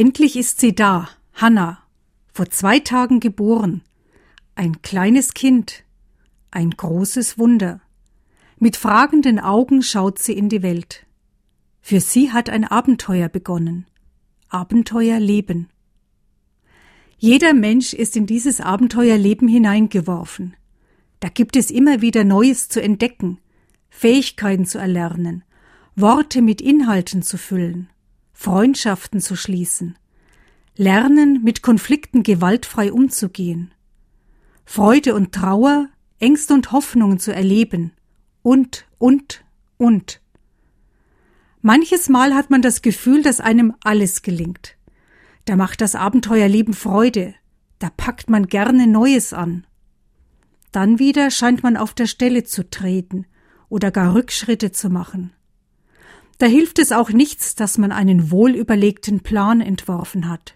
Endlich ist sie da, Hanna, vor zwei Tagen geboren. Ein kleines Kind, ein großes Wunder. Mit fragenden Augen schaut sie in die Welt. Für sie hat ein Abenteuer begonnen. Abenteuerleben. Jeder Mensch ist in dieses Abenteuerleben hineingeworfen. Da gibt es immer wieder Neues zu entdecken, Fähigkeiten zu erlernen, Worte mit Inhalten zu füllen, Freundschaften zu schließen, lernen, mit Konflikten gewaltfrei umzugehen, Freude und Trauer, Ängste und Hoffnungen zu erleben, und, und, und. Manches Mal hat man das Gefühl, dass einem alles gelingt. Da macht das Abenteuerleben Freude, da packt man gerne Neues an. Dann wieder scheint man auf der Stelle zu treten oder gar Rückschritte zu machen. Da hilft es auch nichts, dass man einen wohlüberlegten Plan entworfen hat.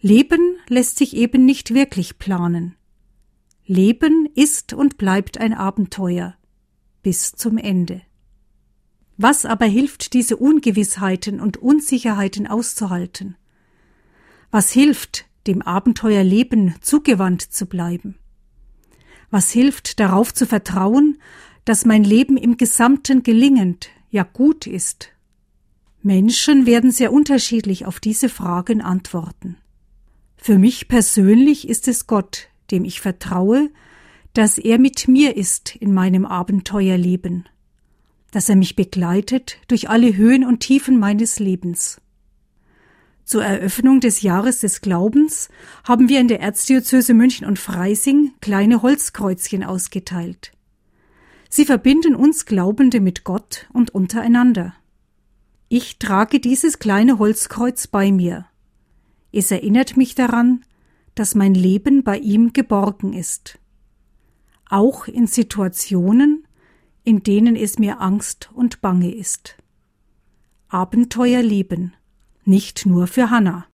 Leben lässt sich eben nicht wirklich planen. Leben ist und bleibt ein Abenteuer bis zum Ende. Was aber hilft, diese Ungewissheiten und Unsicherheiten auszuhalten? Was hilft, dem Abenteuerleben zugewandt zu bleiben? Was hilft, darauf zu vertrauen, dass mein Leben im Gesamten gelingend, ja gut ist? Menschen werden sehr unterschiedlich auf diese Fragen antworten. Für mich persönlich ist es Gott, dem ich vertraue, dass er mit mir ist in meinem Abenteuerleben, dass er mich begleitet durch alle Höhen und Tiefen meines Lebens. Zur Eröffnung des Jahres des Glaubens haben wir in der Erzdiözese München und Freising kleine Holzkreuzchen ausgeteilt. Sie verbinden uns Glaubende mit Gott und untereinander. Ich trage dieses kleine Holzkreuz bei mir. Es erinnert mich daran, dass mein Leben bei ihm geborgen ist. Auch in Situationen, in denen es mir Angst und Bange ist. Abenteuer leben, nicht nur für Hannah.